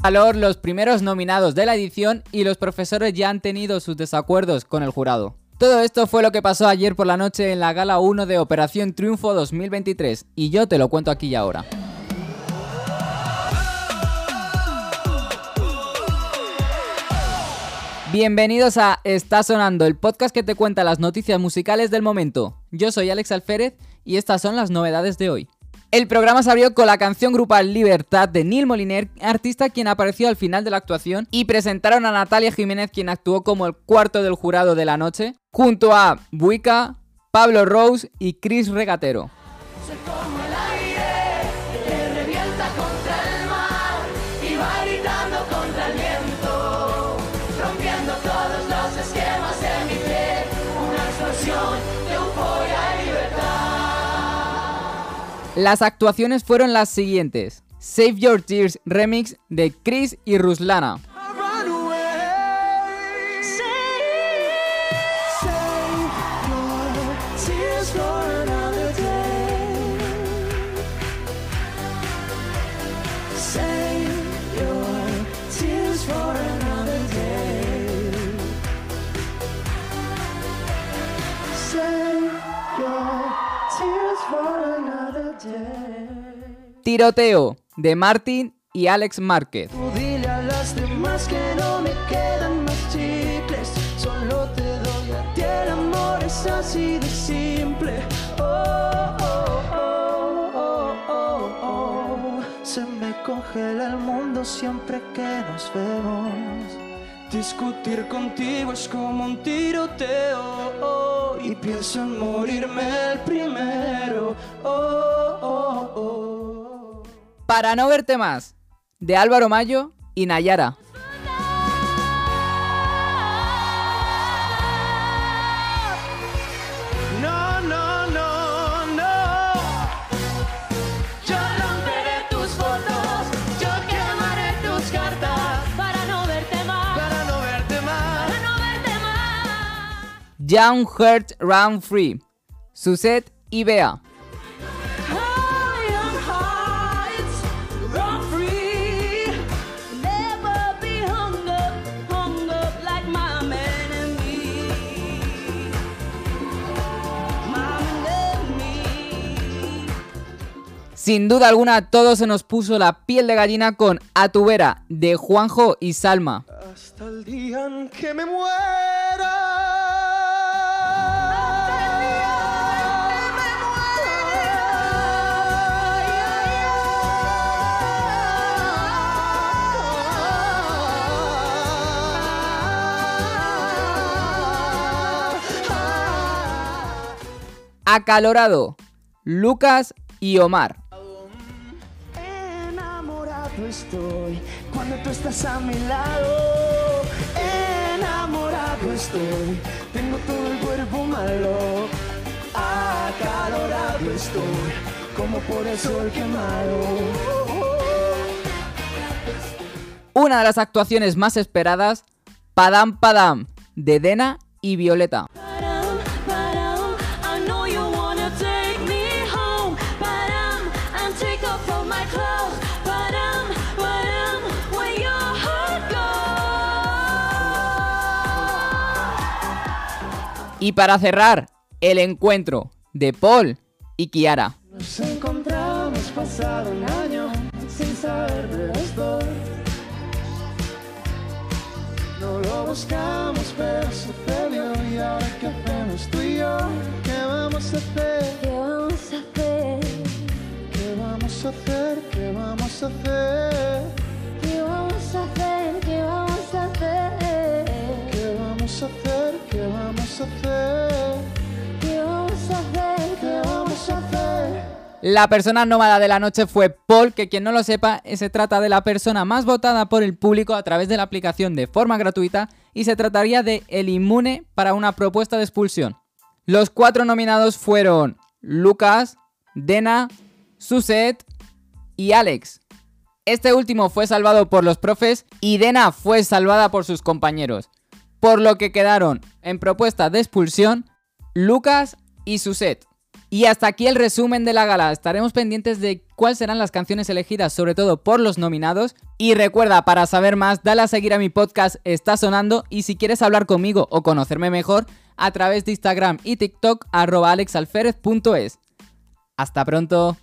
Valor los primeros nominados de la edición y los profesores ya han tenido sus desacuerdos con el jurado. Todo esto fue lo que pasó ayer por la noche en la gala 1 de Operación Triunfo 2023 y yo te lo cuento aquí y ahora. Bienvenidos a Está Sonando, el podcast que te cuenta las noticias musicales del momento. Yo soy Alex Alférez y estas son las novedades de hoy. El programa se abrió con la canción grupal Libertad de Neil Moliner, artista quien apareció al final de la actuación, y presentaron a Natalia Jiménez, quien actuó como el cuarto del jurado de la noche, junto a Buica, Pablo Rose y Chris Regatero. Las actuaciones fueron las siguientes. Save Your Tears remix de Chris y Ruslana. Tiroteo de Martin y Alex Márquez. Así de simple. Oh, oh, oh, oh, oh, Se me congela el mundo siempre que nos vemos. Discutir contigo es como un tiroteo y pienso en morirme el primero. Para no verte más, de Álvaro Mayo y Nayara. No, no, no, no. Yo romperé tus fotos, yo quemaré tus cartas. Para no verte más, para no verte más. Para no verte más. Young Heart Round Free, Suzette y Bea. Sin duda alguna, todo se nos puso la piel de gallina con A tu vera de Juanjo y Salma. Hasta el día en que me muera. Acalorado, Lucas y Omar estoy cuando tú estás a mi lado. Enamorado estoy, tengo todo el cuerpo malo. Acalorado estoy, como por el sol quemado. Una de las actuaciones más esperadas, Padam Padam, de Dena y Violeta. Y para cerrar, el encuentro de Paul y Kiara. Nos encontramos pasado un año sin saber de los dos. No lo buscamos, pero sucedió. Y ahora que hacemos tú y yo, ¿qué vamos a hacer? ¿Qué vamos a hacer? ¿Qué vamos a hacer? ¿Qué vamos a hacer? La persona nómada de la noche fue Paul, que quien no lo sepa, se trata de la persona más votada por el público a través de la aplicación de forma gratuita y se trataría de el inmune para una propuesta de expulsión. Los cuatro nominados fueron Lucas, Dena, Suset y Alex. Este último fue salvado por los profes y Dena fue salvada por sus compañeros por lo que quedaron en propuesta de expulsión Lucas y Suset. Y hasta aquí el resumen de la gala. Estaremos pendientes de cuáles serán las canciones elegidas, sobre todo por los nominados. Y recuerda, para saber más, dale a seguir a mi podcast Está Sonando y si quieres hablar conmigo o conocerme mejor, a través de Instagram y TikTok arroba alexalferez.es. Hasta pronto.